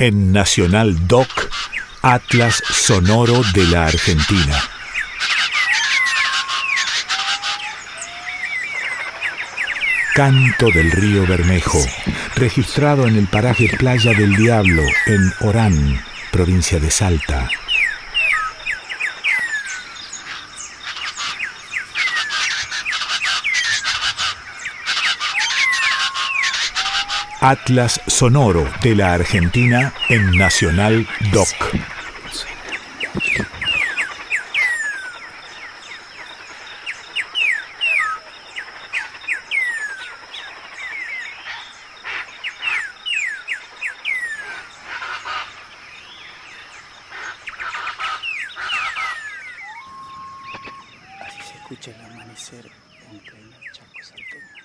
en Nacional Doc, Atlas Sonoro de la Argentina. Canto del río Bermejo, registrado en el paraje Playa del Diablo, en Orán, provincia de Salta. Atlas Sonoro de la Argentina en Nacional Doc. Se escucha el amanecer en pleno Chaco salteño.